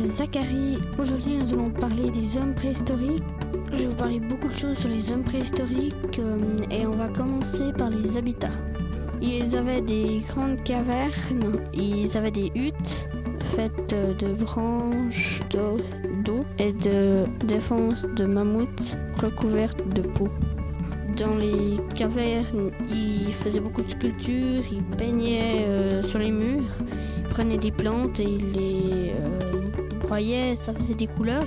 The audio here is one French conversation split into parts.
c'est Zachary. Aujourd'hui, nous allons parler des hommes préhistoriques. Je vais vous parler beaucoup de choses sur les hommes préhistoriques euh, et on va commencer par les habitats. Ils avaient des grandes cavernes, ils avaient des huttes faites de branches d'eau et de défense de mammouths recouvertes de peau. Dans les cavernes, ils faisaient beaucoup de sculptures, ils peignaient euh, sur les murs, ils prenaient des plantes et ils les euh, ça faisait des couleurs.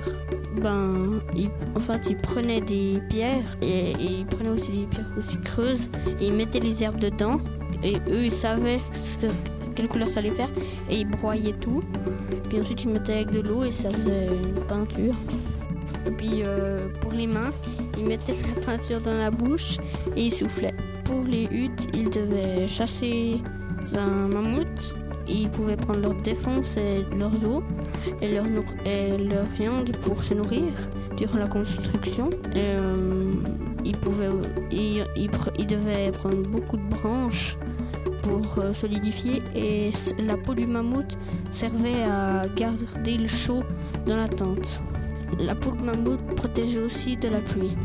Ben, ils, en fait, ils prenaient des pierres et, ils prenaient aussi des pierres aussi creuses et ils mettaient les herbes dedans. Et eux, ils savaient quelle couleur ça allait faire et ils broyaient tout. Puis ensuite, ils mettaient avec de l'eau et ça faisait une peinture. Et puis euh, pour les mains, ils mettaient la peinture dans la bouche et ils soufflaient. Pour les huttes, ils devaient chasser un mammouth. Ils pouvaient prendre leur défense et leurs os et leur, et leur viande pour se nourrir durant la construction. Euh, ils, pouvaient, ils, ils, devaient prendre beaucoup de branches pour euh, solidifier et la peau du mammouth servait à garder le chaud dans la tente. La peau de mammouth protégeait aussi de la pluie.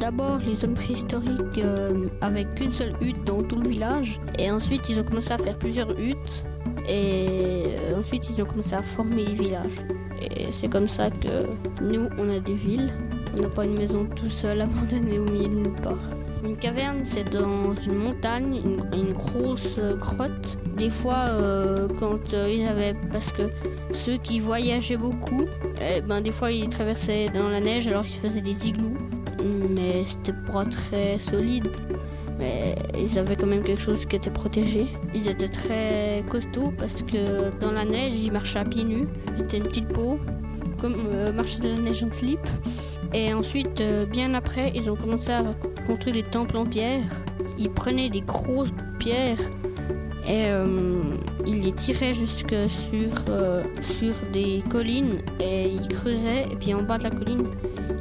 D'abord, les hommes préhistoriques euh, avaient qu'une seule hutte dans tout le village, et ensuite ils ont commencé à faire plusieurs huttes, et euh, ensuite ils ont commencé à former des villages. Et c'est comme ça que nous, on a des villes. On n'a pas une maison tout seul abandonnée au milieu de nulle part. Une caverne, c'est dans une montagne, une, grosse euh, grotte. Des fois, quand ils avaient, parce que ceux qui voyageaient beaucoup, eh ben, des fois ils traversaient dans la neige alors ils faisaient des igloos. Mais c'était pas très solide. Mais ils avaient quand même quelque chose qui était protégé. Ils étaient très costauds parce que dans la neige ils marchaient à pieds nus. C'était une petite peau, comme euh, marcher dans la neige en slip. Et ensuite, euh, bien après, ils ont commencé à construire des temples en pierre. Ils prenaient des grosses pierres et euh, il les tirait jusque sur, sur des collines et il creusait et puis en bas de la colline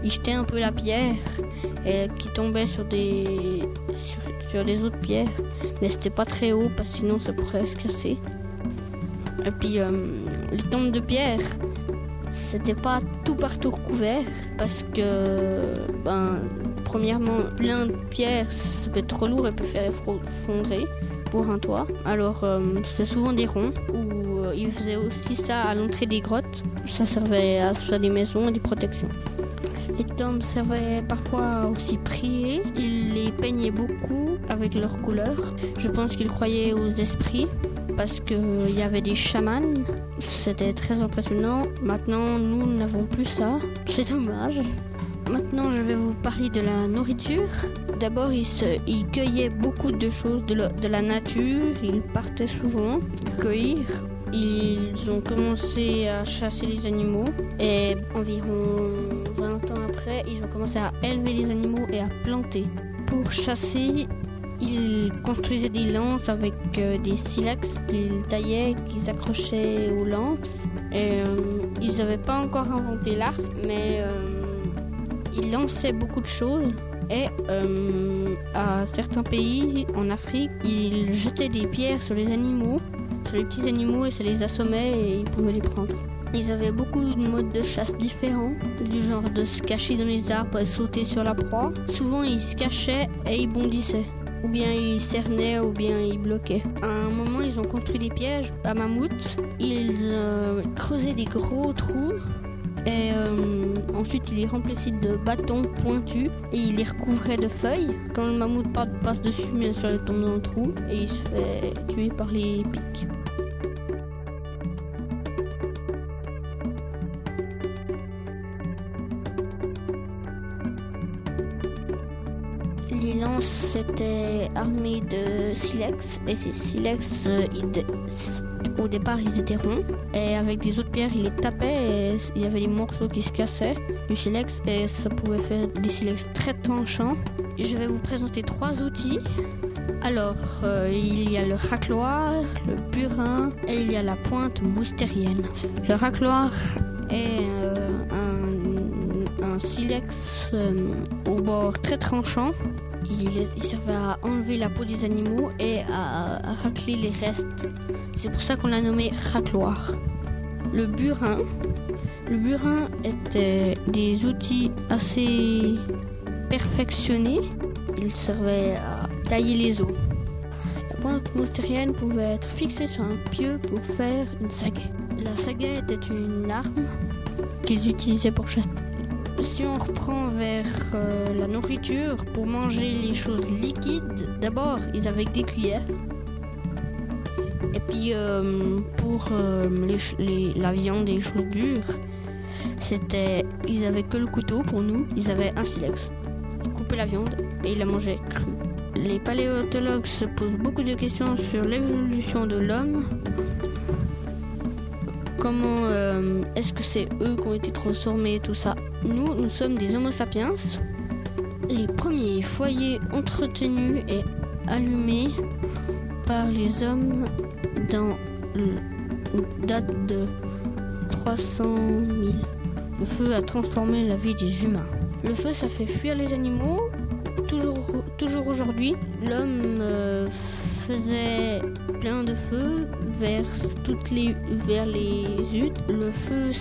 il jetait un peu la pierre et qui tombait sur des sur, les autres pierres mais c'était pas très haut parce que sinon ça pourrait se casser et puis euh, les tombes de pierre c'était pas tout partout recouvert parce que ben premièrement plein de pierres ça peut être trop lourd et peut faire effondrer un toit. Alors euh, c'est souvent des ronds où euh, ils faisaient aussi ça à l'entrée des grottes. Ça servait à faire des maisons et des protections. Les tombes servaient parfois aussi prier. Ils peignaient beaucoup avec leurs couleurs. Je pense qu'ils croyaient aux esprits parce qu'il y avait des chamans. C'était très impressionnant. Maintenant, nous n'avons plus ça. C'est dommage. Maintenant, je vais vous parler de la nourriture. D'abord, ils, il cueillaient beaucoup de choses de, la nature. Ils partaient souvent cueillir. Ils ont commencé à chasser les animaux et environ 20 ans après, ils ont commencé à élever les animaux et à planter. Pour chasser, ils construisaient des lances avec euh, des silex qu'ils taillaient, qu'ils accrochaient aux lances. Et, euh, ils n'avaient pas encore inventé l'arc, mais euh, ils lançaient beaucoup de choses. Et à certains pays, en Afrique, ils jetaient des pierres sur les animaux, sur les petits animaux, et ça les assommait et ils pouvaient les prendre. Ils avaient beaucoup de modes de chasse différents, du genre de se cacher dans les arbres et sauter sur la proie. Souvent, ils se cachaient et ils bondissaient. Ou bien ils cernaient, ou bien ils bloquaient. À un moment, ils ont construit des pièges à mammouths. Ils euh, creusaient des gros trous et euh, ensuite, il les remplissait de bâtons pointus et il les recouvrait de feuilles. Quand le mammouth passe dessus, bien sûr, il tombe dans le trou et il se fait tuer par les pics. Les lances étaient armées de silex et ces silex, euh, au départ, ils étaient ronds et avec des autres pierres, ils les tapaient et il y avait des morceaux qui se cassaient du silex et ça pouvait faire des silex très tranchants. Je vais vous présenter trois outils. Alors, euh, il y a le racloir, le burin et il y a la pointe moustérienne. Le racloir est euh, un, silex au bord très tranchant il, servait à enlever la peau des animaux et à, racler les restes. C'est pour ça qu'on l'a nommé racloir. le burin. Le burin était des outils assez perfectionnés. Il servait à tailler les os. La pointe moustérienne pouvait être fixée sur un pieu pour faire une sagaie. La sagaie était une arme qu'ils utilisaient pour chasser. Si on reprend vers euh, la nourriture, pour manger les choses liquides, d'abord ils avaient des cuillères. Et puis euh, pour euh, la viande et les choses dures, c'était, ils avaient que le couteau pour nous, ils avaient un silex. Ils coupaient la viande et ils la mangeaient crue. Les paléontologues se posent beaucoup de questions sur l'évolution de l'homme. Comment est-ce que c'est eux qui ont été transformés, tout ça nous, nous sommes des Homo sapiens. Les premiers foyers entretenus et allumés par les hommes dans date de 300 000. Le feu a transformé la vie des humains. Le feu, ça fait fuir les animaux. Toujours, toujours aujourd'hui, l'homme euh, faisait plein de feu vers les vers huttes. Le feu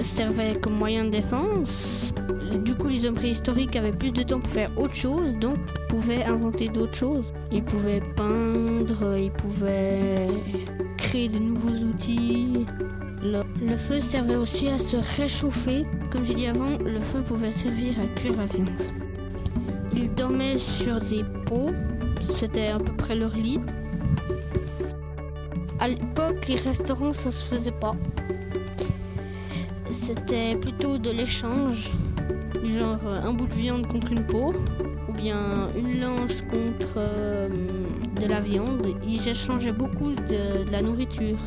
servait comme moyen de défense. Du coup, les hommes préhistoriques avaient plus de temps pour faire autre chose, donc pouvaient inventer d'autres choses. Ils pouvaient peindre, ils pouvaient créer de nouveaux outils. Le, le feu servait aussi à se réchauffer. Comme j'ai dit avant, le feu pouvait servir à cuire la viande. Ils dormaient sur des pots, c'était à peu près leur lit. À l'époque, les restaurants, ça se faisait pas. C'était plutôt de l'échange, genre euh, un bout de viande contre une peau, ou bien une lance contre euh, de la viande. Ils échangeaient beaucoup de, de la nourriture.